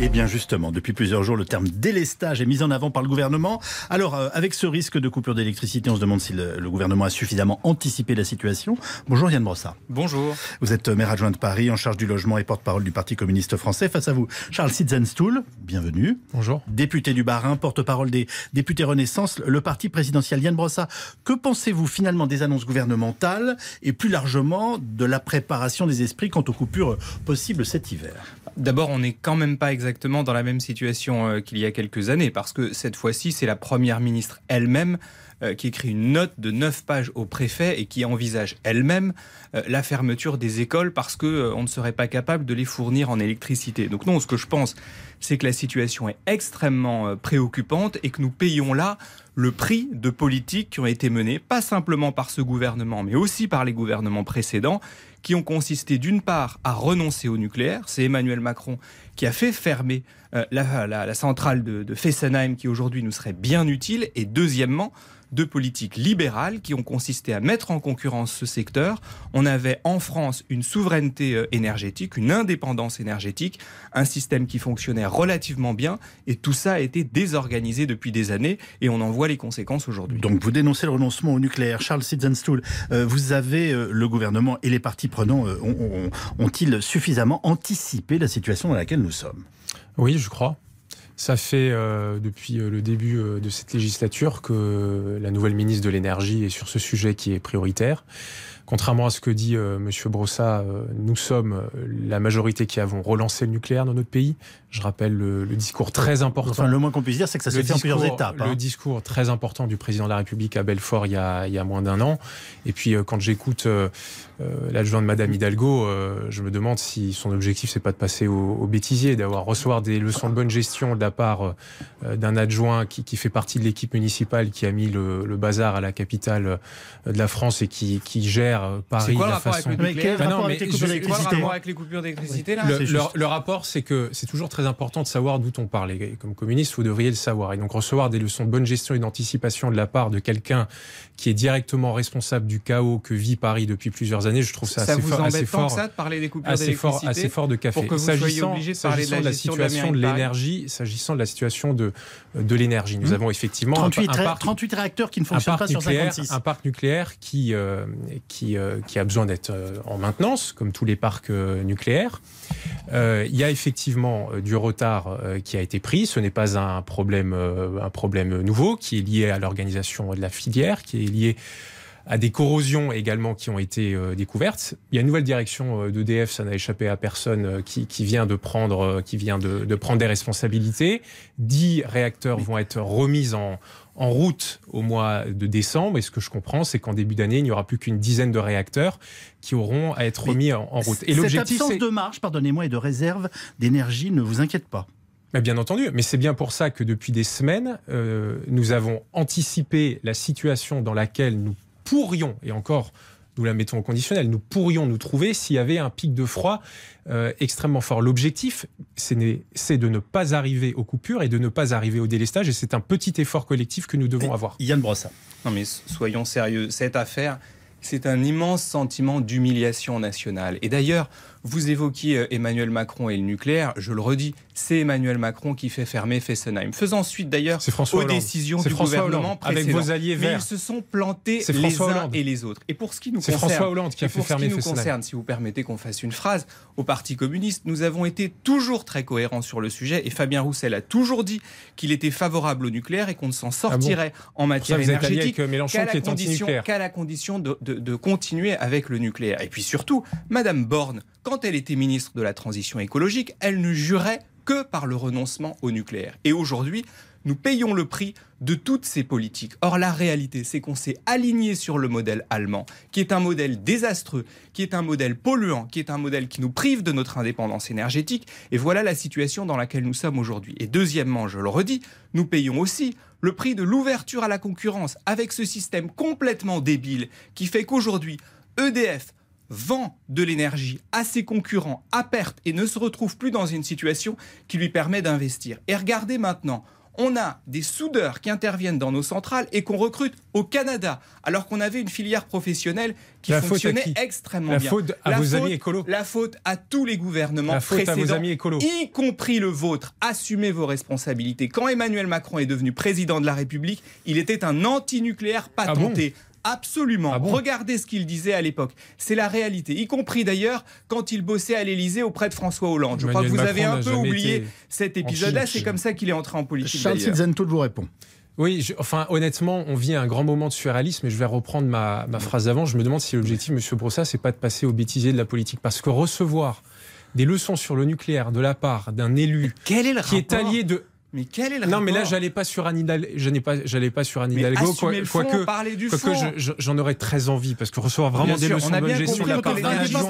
Eh bien justement, depuis plusieurs jours, le terme délestage est mis en avant par le gouvernement. Alors, euh, avec ce risque de coupure d'électricité, on se demande si le, le, gouvernement a suffisamment anticipé la situation. Bonjour Yann Brossard. Bonjour. Vous êtes maire adjoint de Paris, en charge du logement et porte-parole du Parti communiste français. Face à vous, Charles Sitzenstuhl, bienvenue. Bonjour. Député du Bas-Rhin, porte-parole des députés Renaissance, le parti présidentiel. Yann Brossard, que pensez-vous finalement des annonces gouvernementales et plus largement de la préparation des esprits quant aux coupures possibles cet hiver? D'abord, on n'est quand même pas exactement dans la même situation euh, qu'il y a quelques années, parce que cette fois-ci, c'est la Première ministre elle-même euh, qui écrit une note de 9 pages au préfet et qui envisage elle-même euh, la fermeture des écoles parce qu'on on ne serait pas capable de les fournir en électricité. Donc non, ce que je pense, c'est que la situation est extrêmement préoccupante et que nous payons là le prix de politiques qui ont été menées, pas simplement par ce gouvernement, mais aussi par les gouvernements précédents, qui ont consisté d'une part à renoncer au nucléaire, c'est Emmanuel Macron qui a fait fermer euh, la, centrale de Fessenheim qui aujourd'hui nous serait bien utile, et deuxièmement de politiques libérales qui ont consisté à mettre en concurrence ce secteur. On avait en France une souveraineté euh, énergétique, une indépendance énergétique, un système qui fonctionnait relativement bien et tout ça a été désorganisé depuis des années et on en voit les conséquences aujourd'hui. Donc vous dénoncez le renoncement au nucléaire. Charles Sitzenstuhl, euh, vous avez, euh, le gouvernement et les partis prenants euh, ont-ils ont suffisamment anticipé la situation dans laquelle nous sommes? Oui, je crois. Ça fait euh, depuis le début de cette législature que la nouvelle ministre de l'énergie est sur ce sujet qui est prioritaire. Contrairement à ce que dit euh, Monsieur Brossa, euh, nous sommes euh, la majorité qui avons relancé le nucléaire dans notre pays. Je rappelle le, le discours très important. Enfin, le moins qu'on puisse dire, c'est que ça se fait en plusieurs étapes. Hein. Le discours très important du président de la République à Belfort il y a, il y a moins d'un an. Et puis euh, quand j'écoute euh, l'adjoint de Madame Hidalgo, euh, je me demande si son objectif c'est pas de passer au, au bêtisier, d'avoir recevoir des leçons de bonne gestion de la part d'un adjoint qui, qui, fait partie de l'équipe municipale qui a mis le, le, bazar à la capitale de la France et qui, qui gère Paris quoi, de la façon. Avec le mais non, mais je, quoi le rapport avec les coupures d'électricité là le, le, le, rapport, c'est que c'est toujours très important de savoir d'où on parle. Et comme communiste, vous devriez le savoir. Et donc recevoir des leçons de bonne gestion et d'anticipation de la part de quelqu'un qui est directement responsable du chaos que vit Paris depuis plusieurs années, je trouve ça, ça assez, vous fort, assez fort. Ça de parler des coupures assez fort, assez fort de café. Pour que vous s'agissant, obligé de, parler de la, de la situation de l'énergie, s'agissant de la situation de de l'énergie, nous mmh. avons effectivement 38, un, un parc, 38 réacteurs qui ne fonctionnent pas sur 56. Un parc nucléaire qui euh, qui euh, qui a besoin d'être en maintenance, comme tous les parcs euh, nucléaires. Euh, il y a effectivement euh, du retard euh, qui a été pris. Ce n'est pas un problème, euh, un problème nouveau qui est lié à l'organisation de la filière, qui est lié à des corrosions également qui ont été euh, découvertes. Il y a une nouvelle direction euh, d'EDF, ça n'a échappé à personne, euh, qui, qui, vient de prendre, qui vient de, de prendre des responsabilités. Dix réacteurs vont être remis en, en route au mois de décembre. Et ce que je comprends, c'est qu'en début d'année, il n'y aura plus qu'une dizaine de réacteurs qui auront à être remis en, en route. Et l'objectif, cette absence de marge, pardonnez-moi, et de réserve d'énergie ne vous inquiète pas bien entendu, mais c'est bien pour ça que depuis des semaines, euh, nous avons anticipé la situation dans laquelle nous pourrions, et encore, nous la mettons au conditionnel, nous pourrions nous trouver s'il y avait un pic de froid euh, extrêmement fort. L'objectif, c'est de ne pas arriver aux coupures et de ne pas arriver au délestage, et c'est un petit effort collectif que nous devons et avoir. Yann Brossa. Non mais soyons sérieux, cette affaire, c'est un immense sentiment d'humiliation nationale. Et d'ailleurs, vous évoquiez Emmanuel Macron et le nucléaire, je le redis, c'est Emmanuel Macron qui fait fermer Fessenheim, faisant suite d'ailleurs aux Hollande. décisions du François gouvernement Hollande, avec vos alliés Mais verts. ils se sont plantés les uns Hollande. et les autres. Et pour ce qui nous concerne, François Hollande qui a fait ce fermer qui nous Fessenheim. concerne, si vous permettez qu'on fasse une phrase, au Parti communiste, nous avons été toujours très cohérents sur le sujet et Fabien Roussel a toujours dit qu'il était favorable au nucléaire et qu'on ne s'en sortirait en matière ça, énergétique euh, qu'à la condition, anti-nucléaire. qu'à la condition de, de- de continuer avec le nucléaire. Et puis surtout, Madame Borne, quand elle était ministre de la Transition écologique, elle ne jurait que par le renoncement au nucléaire. Et aujourd'hui, nous payons le prix de toutes ces politiques. Or, la réalité, c'est qu'on s'est aligné sur le modèle allemand, qui est un modèle désastreux, qui est un modèle polluant, qui est un modèle qui nous prive de notre indépendance énergétique. Et voilà la situation dans laquelle nous sommes aujourd'hui. Et deuxièmement, je le redis, nous payons aussi le prix de l'ouverture à la concurrence avec ce système complètement débile qui fait qu'aujourd'hui, EDF vend de l'énergie à ses concurrents à perte et ne se retrouve plus dans une situation qui lui permet d'investir. Et regardez maintenant, on a des soudeurs qui interviennent dans nos centrales et qu'on recrute au Canada, alors qu'on avait une filière professionnelle qui La faute à fonctionnait qui? extrêmement La bien. faute à La vos faute- amis écolos. La faute à tous les gouvernements La faute à précédents, vos amis écolos. y compris le vôtre. Assumez vos responsabilités. Quand Emmanuel Macron est devenu président de la République, il était un anti-nucléaire Ah patenté. Absolument. Ah bon Regardez ce qu'il disait à l'époque. C'est la réalité. Y compris d'ailleurs quand il bossait à l'Élysée auprès de François Hollande. Je crois que vous avez un peu oublié cet épisode-là. C'est comme ça qu'il est entré en politique. Charles. Silzento vous répond. Oui, je- enfin honnêtement, on vit un grand moment de surréalisme et je vais reprendre ma, ma phrase d'avant. Je me demande si l'objectif, Monsieur Brossat, c'est pas de passer au bêtisier de la politique. Parce que recevoir des leçons sur le nucléaire de la part d'un élu Quel est le qui est rapport allié de... Mais quel est le Non, mais là, j'allais pas sur Anne Hidalgo. Je n'ai pas, j'allais pas sur Anne Mais Hidalgo. assumez le fond, quoique, parlez du quoique fond. je- je- j'en aurais très envie parce que recevoir vraiment Bien des sûr, leçons on a de bonne bien gestion de compris la que part d'un adjoint. vous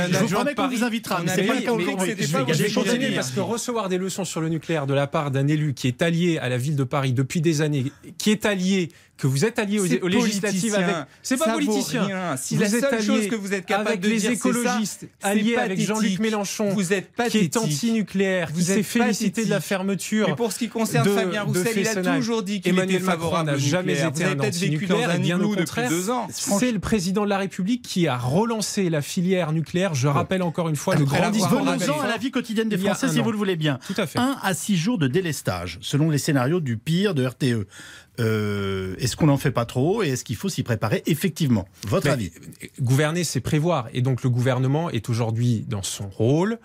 adjoint de promets qu'on vous invitera, On mais a c'est pas le cas aujourd'hui. Je vais continuer. parce que recevoir des leçons sur le nucléaire de la part d'un élu qui est allié à la ville de Paris depuis des années, qui est allié, que vous êtes allié aux, aux législatives avec. C'est pas Ça vaut politicien. rien. Si Vous la êtes seule chose que vous êtes capable avec de les dire, c'est ça, écologistes, c'est alliés avec. Jean-Luc Mélenchon, Vous êtes qui est anti-nucléaire, qui s'est félicité de la fermeture. Mais pour ce qui concerne de- Fabien Roussel, il a toujours dit qu'il était Macron favorable n'a jamais nucléaire. été Vous un peut-être vécu dans anti-nucléaire, un bien au depuis contraire. deux ans. C'est le président de la République qui a relancé la filière nucléaire. Je rappelle encore une fois le grand discours. Venons-en à la vie quotidienne des Français, un si vous le voulez bien. Tout à fait. 1 à 6 jours de délestage, selon les scénarios du pire de RTE. Euh, est-ce qu'on n'en fait pas trop et est-ce qu'il faut s'y préparer effectivement? Votre Mais, avis? Gouverner, c'est prévoir. Et donc le gouvernement est aujourd'hui dans son rôle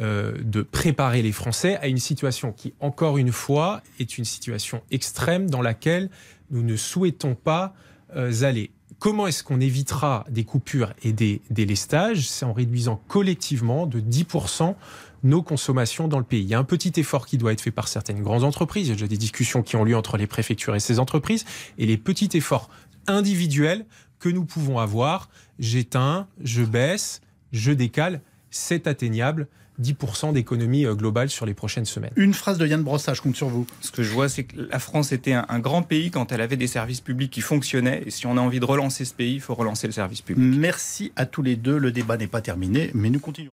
euh, de préparer les Français à une situation qui, encore une fois, est une situation extrême dans laquelle nous ne souhaitons pas euh, aller. Comment est-ce qu'on évitera des coupures et des délestages C'est en réduisant collectivement de 10% nos consommations dans le pays. Il y a un petit effort qui doit être fait par certaines grandes entreprises. Il y a déjà des discussions qui ont lieu entre les préfectures et ces entreprises. Et les petits efforts individuels que nous pouvons avoir, j'éteins, je baisse, je décale, c'est atteignable. 10% d'économie euh, globale sur les prochaines semaines. Une phrase de Yann Brossat, je compte sur vous. Ce que je vois, c'est que la France était un, un grand pays quand elle avait des services publics qui fonctionnaient. Et si on a envie de relancer ce pays, il faut relancer le service public. Merci à tous les deux. Le débat n'est pas terminé, mais nous continuons.